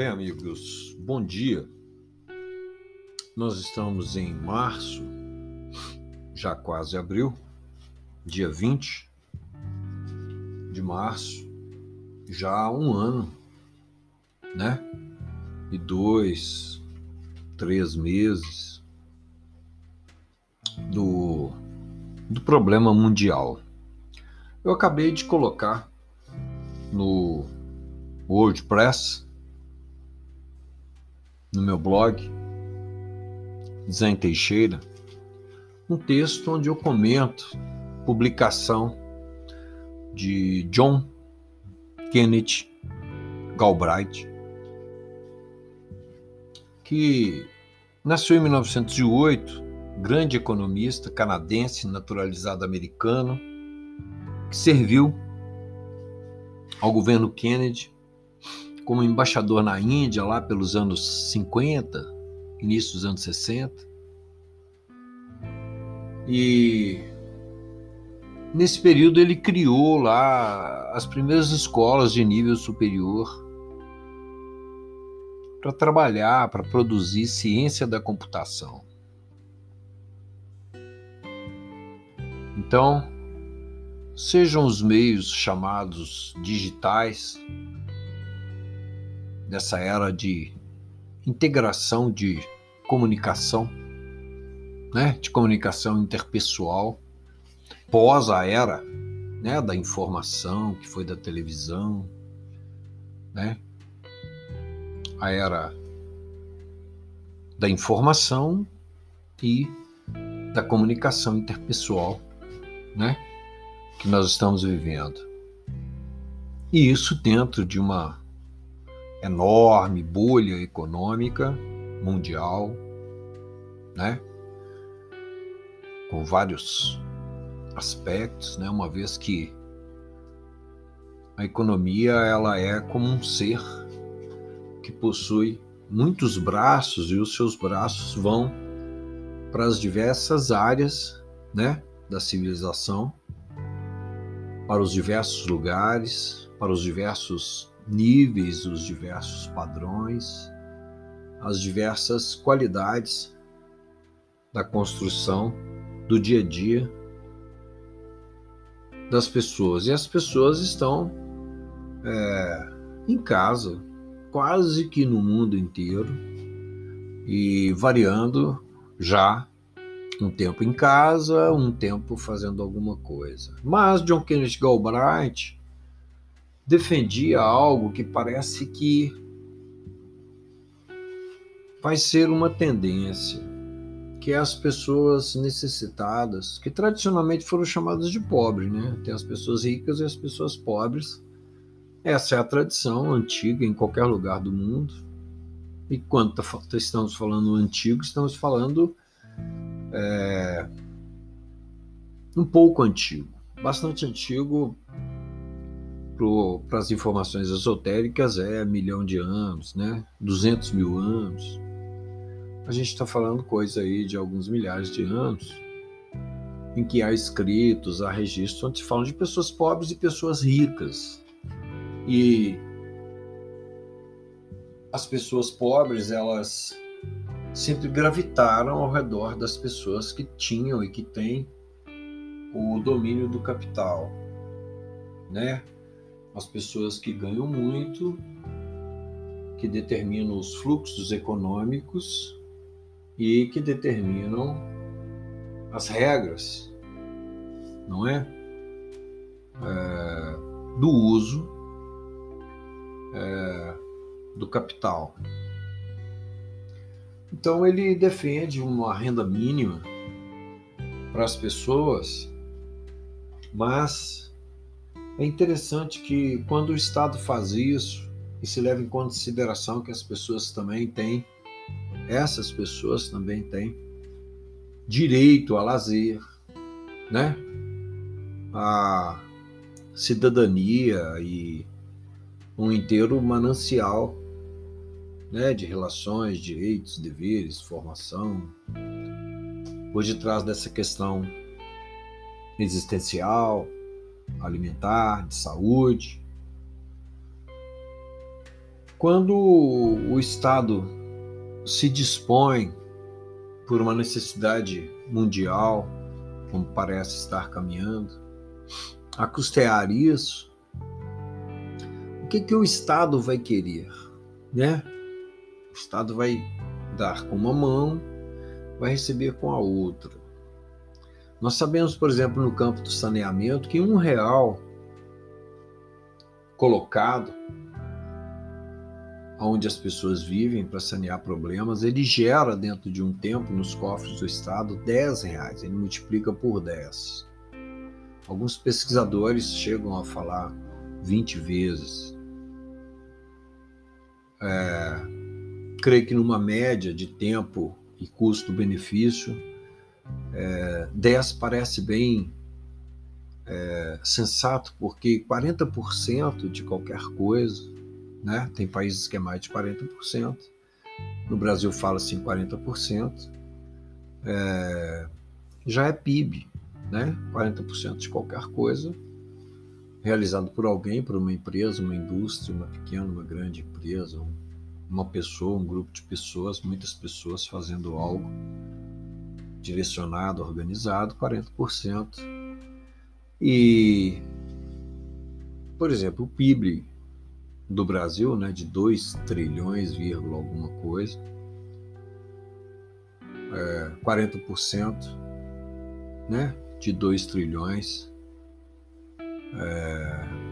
Bem, amigos, bom dia. Nós estamos em março, já quase abril, dia 20 de março, já há um ano, né? E dois, três meses do, do problema mundial. Eu acabei de colocar no WordPress no meu blog, Zen Teixeira, um texto onde eu comento publicação de John Kenneth Galbraith, que nasceu em 1908, grande economista canadense naturalizado americano, que serviu ao governo Kennedy como embaixador na Índia lá pelos anos 50, início dos anos 60. E nesse período ele criou lá as primeiras escolas de nível superior para trabalhar, para produzir ciência da computação. Então, sejam os meios chamados digitais dessa era de integração de comunicação, né, de comunicação interpessoal, pós a era né, da informação, que foi da televisão, né, a era da informação e da comunicação interpessoal, né, que nós estamos vivendo. E isso dentro de uma enorme bolha econômica mundial, né? Com vários aspectos, né? Uma vez que a economia ela é como um ser que possui muitos braços e os seus braços vão para as diversas áreas, né, da civilização, para os diversos lugares, para os diversos níveis, os diversos padrões, as diversas qualidades da construção do dia a dia das pessoas. E as pessoas estão é, em casa, quase que no mundo inteiro, e variando já um tempo em casa, um tempo fazendo alguma coisa. Mas John Kenneth Galbraith defendia algo que parece que vai ser uma tendência, que é as pessoas necessitadas, que tradicionalmente foram chamadas de pobres, né? Tem as pessoas ricas e as pessoas pobres. Essa é a tradição antiga em qualquer lugar do mundo. E quando tá estamos falando antigo, estamos falando é, um pouco antigo, bastante antigo para as informações esotéricas é milhão de anos, né? 200 mil anos. A gente está falando coisa aí de alguns milhares de anos, em que há escritos, há registros onde se falam de pessoas pobres e pessoas ricas. E as pessoas pobres, elas sempre gravitaram ao redor das pessoas que tinham e que têm o domínio do capital, né? As pessoas que ganham muito, que determinam os fluxos econômicos e que determinam as regras, não é? é do uso é, do capital. Então ele defende uma renda mínima para as pessoas, mas é interessante que quando o Estado faz isso e se leva em consideração que as pessoas também têm, essas pessoas também têm direito a lazer, né? A cidadania e um inteiro manancial né, de relações, direitos, deveres, formação. Por detrás dessa questão existencial, alimentar, de saúde. Quando o Estado se dispõe por uma necessidade mundial, como parece estar caminhando, a custear isso, o que, que o Estado vai querer? Né? O Estado vai dar com uma mão, vai receber com a outra. Nós sabemos, por exemplo, no campo do saneamento, que um real colocado onde as pessoas vivem para sanear problemas, ele gera dentro de um tempo nos cofres do Estado 10 reais, ele multiplica por 10. Alguns pesquisadores chegam a falar 20 vezes. É, creio que numa média de tempo e custo-benefício, é, 10 parece bem é, sensato, porque 40% de qualquer coisa, né? tem países que é mais de 40%, no Brasil fala-se em 40%, é, já é PIB, né? 40% de qualquer coisa realizado por alguém, por uma empresa, uma indústria, uma pequena, uma grande empresa, uma pessoa, um grupo de pessoas, muitas pessoas fazendo algo direcionado, organizado, 40%. E, por exemplo, o PIB do Brasil, né, de 2 trilhões, vírgula alguma coisa, é, 40%, né, de 2 trilhões, é,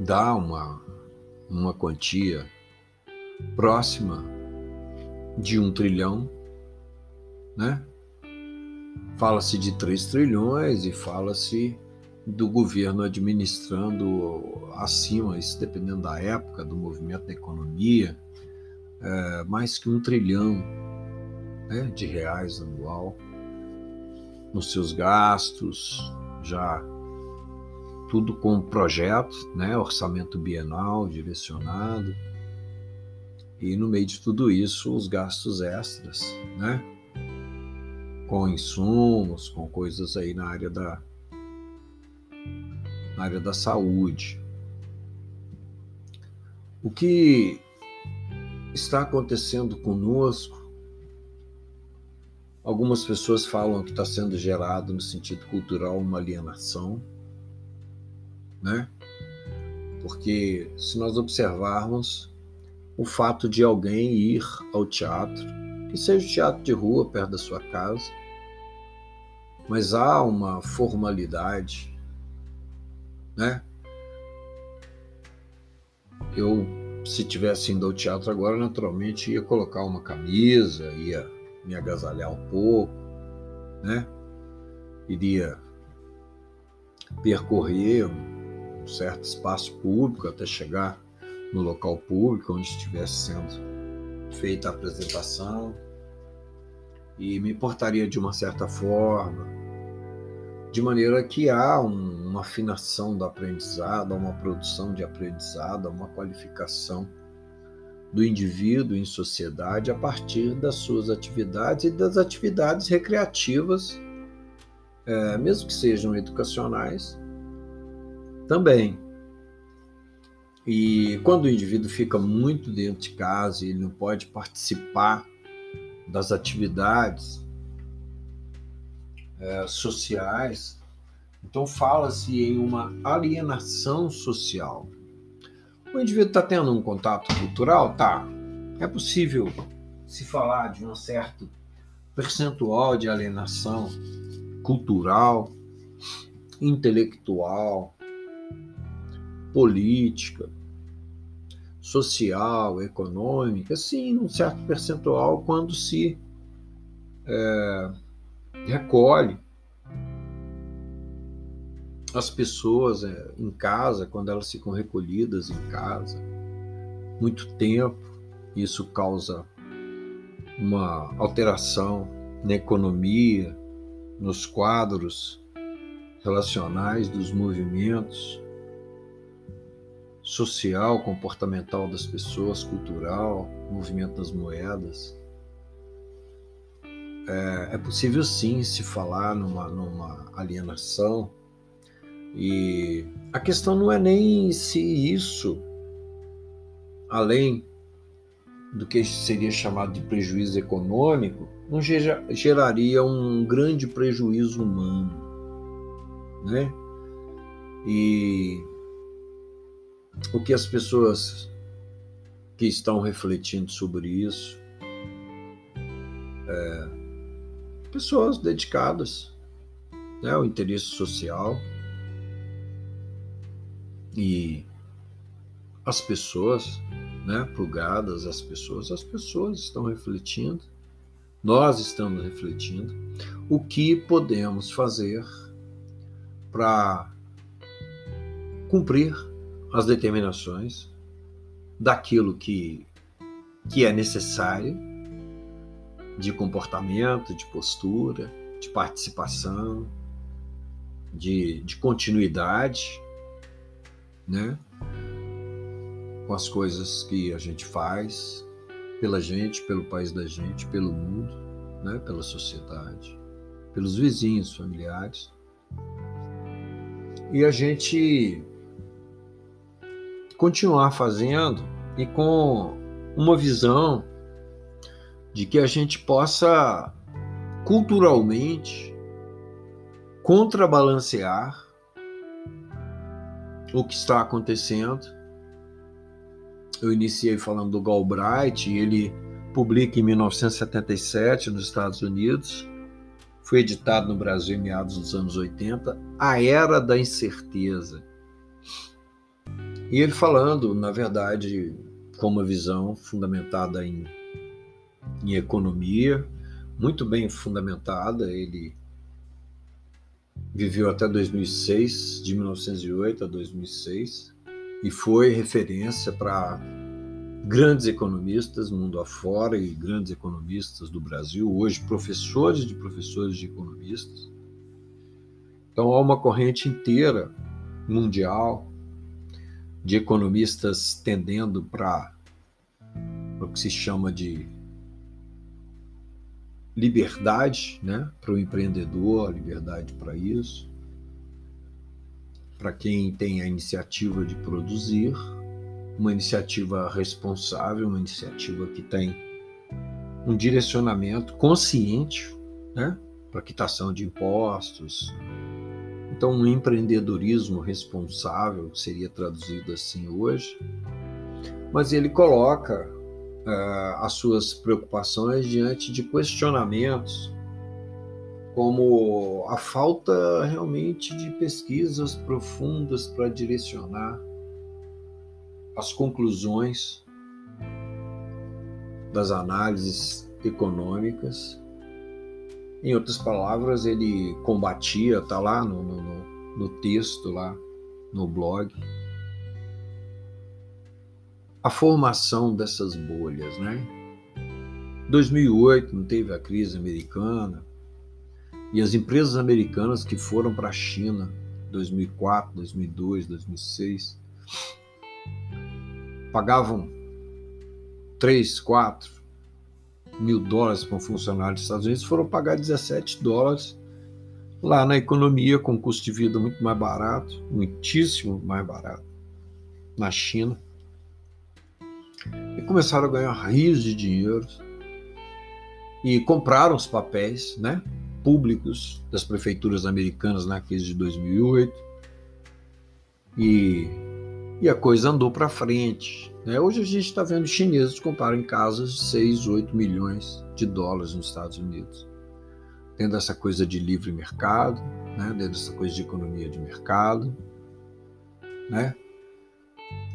dá uma, uma quantia próxima de um trilhão, né? Fala-se de 3 trilhões e fala-se do governo administrando acima, isso dependendo da época, do movimento da economia, é, mais que um trilhão né, de reais anual nos seus gastos, já tudo com projeto, né, orçamento bienal direcionado. E no meio de tudo isso, os gastos extras, né? Com insumos, com coisas aí na área da na área da saúde. O que está acontecendo conosco Algumas pessoas falam que está sendo gerado no sentido cultural uma alienação, né? Porque se nós observarmos o fato de alguém ir ao teatro, que seja o teatro de rua perto da sua casa, mas há uma formalidade, né? Eu, se tivesse indo ao teatro agora, naturalmente ia colocar uma camisa, ia me agasalhar um pouco, né? Iria percorrer um certo espaço público até chegar no local público onde estivesse sendo feita a apresentação e me portaria de uma certa forma, de maneira que há um, uma afinação do aprendizado, uma produção de aprendizado, uma qualificação do indivíduo em sociedade a partir das suas atividades e das atividades recreativas, é, mesmo que sejam educacionais, também. E quando o indivíduo fica muito dentro de casa e ele não pode participar das atividades é, sociais, então fala-se em uma alienação social. O indivíduo está tendo um contato cultural? Tá. É possível se falar de um certo percentual de alienação cultural, intelectual, política, social, econômica, sim, um certo percentual quando se é, recolhe as pessoas é, em casa, quando elas ficam recolhidas em casa, muito tempo, isso causa uma alteração na economia, nos quadros relacionais dos movimentos social, comportamental das pessoas, cultural, movimento das moedas. É, é possível sim se falar numa, numa alienação e a questão não é nem se isso além do que seria chamado de prejuízo econômico, não geraria um grande prejuízo humano, né? E o que as pessoas que estão refletindo sobre isso, é, pessoas dedicadas né, ao interesse social. E as pessoas, né, plugadas as pessoas, as pessoas estão refletindo, nós estamos refletindo o que podemos fazer para cumprir as determinações daquilo que, que é necessário de comportamento, de postura, de participação, de, de continuidade, né? Com as coisas que a gente faz pela gente, pelo país da gente, pelo mundo, né? Pela sociedade, pelos vizinhos, familiares. E a gente continuar fazendo e com uma visão de que a gente possa culturalmente contrabalancear o que está acontecendo. Eu iniciei falando do Galbraith, ele publica em 1977 nos Estados Unidos, foi editado no Brasil em meados dos anos 80, A Era da Incerteza. E ele falando, na verdade, com uma visão fundamentada em, em economia, muito bem fundamentada, ele viveu até 2006, de 1908 a 2006, e foi referência para grandes economistas mundo afora e grandes economistas do Brasil, hoje professores de professores de economistas. Então há uma corrente inteira mundial de economistas tendendo para o que se chama de liberdade né, para o empreendedor, liberdade para isso, para quem tem a iniciativa de produzir, uma iniciativa responsável, uma iniciativa que tem um direcionamento consciente né, para quitação de impostos, então, um empreendedorismo responsável seria traduzido assim hoje, mas ele coloca uh, as suas preocupações diante de questionamentos, como a falta realmente de pesquisas profundas para direcionar as conclusões das análises econômicas em outras palavras, ele combatia, tá lá no, no, no texto, lá no blog, a formação dessas bolhas, né? 2008 não teve a crise americana e as empresas americanas que foram para a China 2004, 2002, 2006 pagavam 3, 4, mil dólares para um funcionário dos Estados Unidos foram pagar 17 dólares lá na economia, com custo de vida muito mais barato, muitíssimo mais barato, na China. E começaram a ganhar rios de dinheiro e compraram os papéis né, públicos das prefeituras americanas na crise de 2008 e, e a coisa andou para frente. Né? Hoje a gente está vendo chineses comprarem casas de 6, 8 milhões de dólares nos Estados Unidos. Dentro dessa coisa de livre mercado, né? dentro dessa coisa de economia de mercado, né?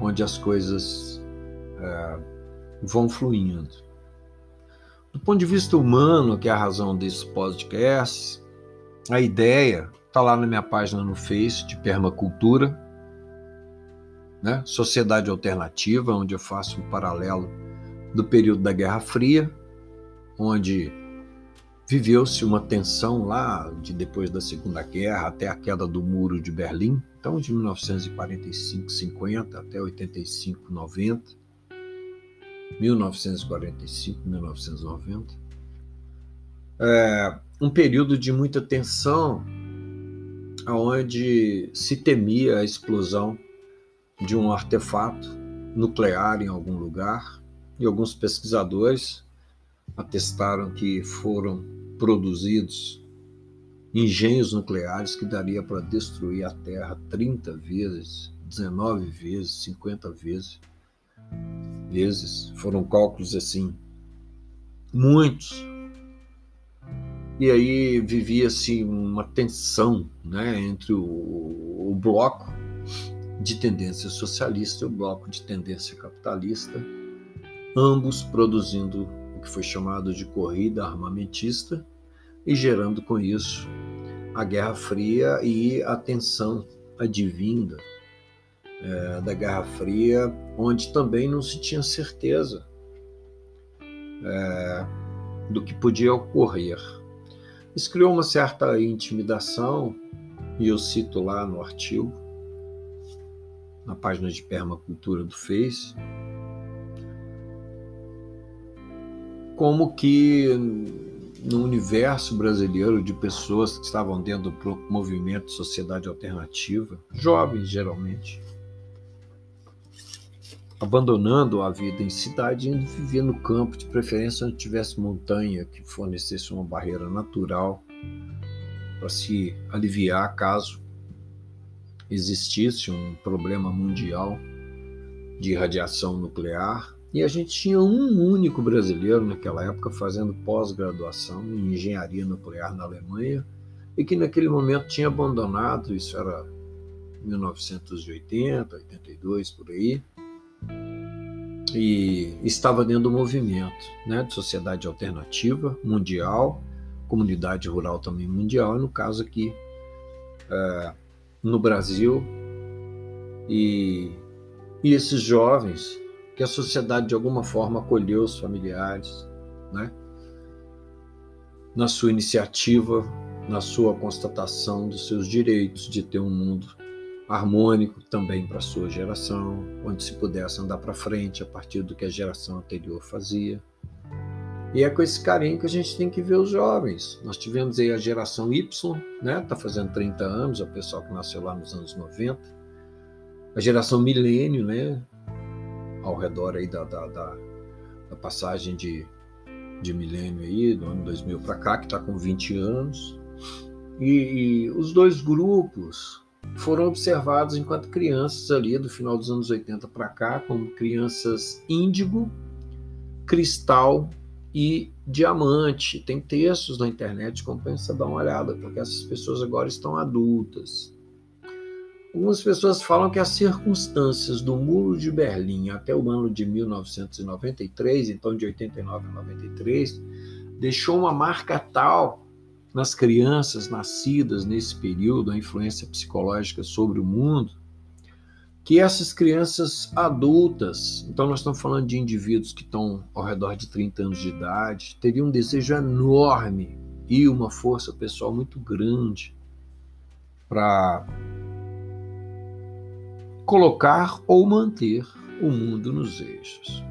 onde as coisas é, vão fluindo. Do ponto de vista humano, que é a razão desses podcasts, a ideia está lá na minha página no Face de permacultura, né? Sociedade Alternativa, onde eu faço um paralelo do período da Guerra Fria, onde viveu-se uma tensão lá de depois da Segunda Guerra até a queda do Muro de Berlim, então de 1945, 50 até 85, 90, 1945, 1990. É, um período de muita tensão, onde se temia a explosão de um artefato nuclear em algum lugar, e alguns pesquisadores atestaram que foram produzidos engenhos nucleares que daria para destruir a Terra 30 vezes, 19 vezes, 50 vezes. vezes. Foram cálculos assim, muitos. E aí vivia-se uma tensão né, entre o, o bloco de tendência socialista e o bloco de tendência capitalista, ambos produzindo o que foi chamado de corrida armamentista e gerando com isso a Guerra Fria e a tensão advinda é, da Guerra Fria, onde também não se tinha certeza é, do que podia ocorrer. Isso criou uma certa intimidação, e eu cito lá no artigo, na página de permacultura do Face, como que no universo brasileiro de pessoas que estavam dentro do movimento Sociedade Alternativa, jovens geralmente, abandonando a vida em cidade e viver no campo, de preferência onde tivesse montanha que fornecesse uma barreira natural para se aliviar caso existisse um problema mundial de radiação nuclear e a gente tinha um único brasileiro naquela época fazendo pós-graduação em engenharia nuclear na Alemanha e que naquele momento tinha abandonado, isso era 1980, 82 por aí, e estava dentro do movimento né, de sociedade alternativa mundial, comunidade rural também mundial, e no caso aqui é, no Brasil. E, e esses jovens que a sociedade de alguma forma acolheu os familiares, né? Na sua iniciativa, na sua constatação dos seus direitos de ter um mundo harmônico também para sua geração, onde se pudesse andar para frente a partir do que a geração anterior fazia. E é com esse carinho que a gente tem que ver os jovens. Nós tivemos aí a geração Y, né? Tá fazendo 30 anos, o pessoal que nasceu lá nos anos 90. A geração milênio, né? ao redor aí da, da, da, da passagem de, de milênio aí, do ano 2000 para cá, que está com 20 anos. E, e, os dois grupos foram observados enquanto crianças ali do final dos anos 80 para cá, como crianças índigo, cristal e diamante. Tem textos na internet, compensa dar uma olhada, porque essas pessoas agora estão adultas. Algumas pessoas falam que as circunstâncias do Muro de Berlim até o ano de 1993, então de 89 a 93, deixou uma marca tal nas crianças nascidas nesse período, a influência psicológica sobre o mundo, que essas crianças adultas, então nós estamos falando de indivíduos que estão ao redor de 30 anos de idade, teriam um desejo enorme e uma força pessoal muito grande para colocar ou manter o mundo nos eixos.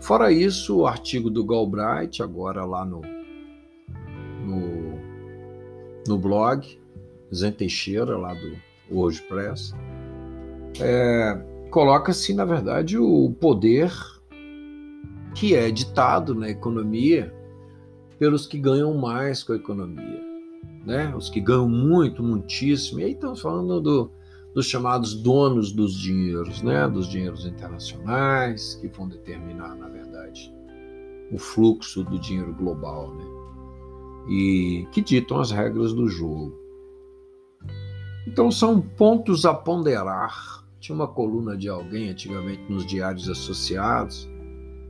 Fora isso, o artigo do Galbraith, agora lá no, no, no blog, Zen Teixeira, lá do WordPress, é, coloca-se, na verdade, o poder que é ditado na economia pelos que ganham mais com a economia. Né? Os que ganham muito, muitíssimo. E aí estamos falando do, dos chamados donos dos dinheiros, né, dos dinheiros internacionais, que vão determinar, na verdade, o fluxo do dinheiro global, né, e que ditam as regras do jogo. Então são pontos a ponderar. Tinha uma coluna de alguém antigamente nos diários associados,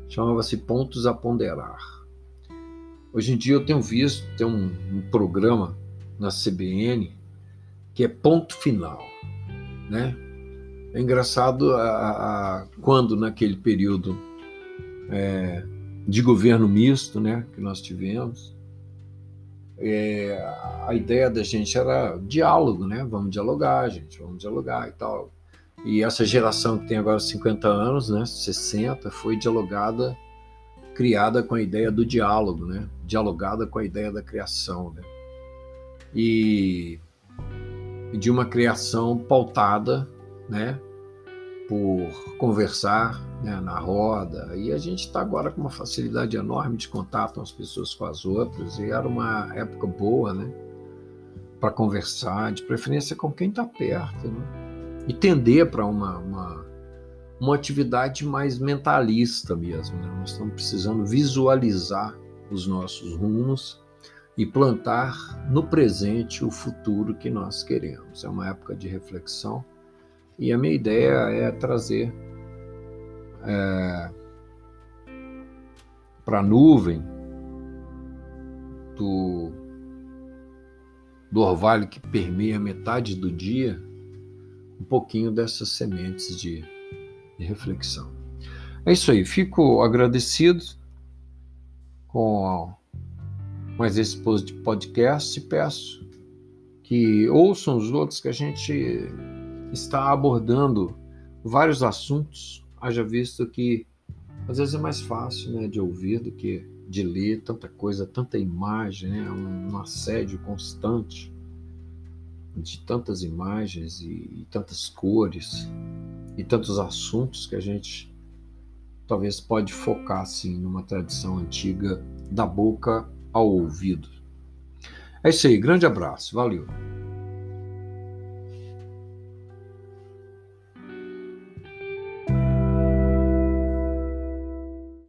chamava-se Pontos a Ponderar. Hoje em dia eu tenho visto, tem um, um programa na CBN que é Ponto Final né? É engraçado a, a, quando naquele período é, de governo misto, né, que nós tivemos, é, a ideia da gente era diálogo, né? Vamos dialogar, gente, vamos dialogar e tal. E essa geração que tem agora 50 anos, né, 60, foi dialogada, criada com a ideia do diálogo, né? Dialogada com a ideia da criação, né? E de uma criação pautada, né, por conversar né, na roda. E a gente está agora com uma facilidade enorme de contato as pessoas com as outras. E era uma época boa, né? Para conversar, de preferência com quem está perto, né? E tender para uma, uma, uma, atividade mais mentalista mesmo. Né? Nós estamos precisando visualizar os nossos rumos e plantar no presente o futuro que nós queremos. É uma época de reflexão e a minha ideia é trazer é, para a nuvem do, do orvalho que permeia metade do dia um pouquinho dessas sementes de, de reflexão. É isso aí, fico agradecido com mais esse podcast e peço que ouçam os outros que a gente está abordando vários assuntos, haja visto que às vezes é mais fácil né, de ouvir do que de ler tanta coisa, tanta imagem, né, um, assédio constante de tantas imagens e, e tantas cores e tantos assuntos que a gente talvez pode focar assim numa tradição antiga da boca ao ouvido. É isso aí, grande abraço, valeu.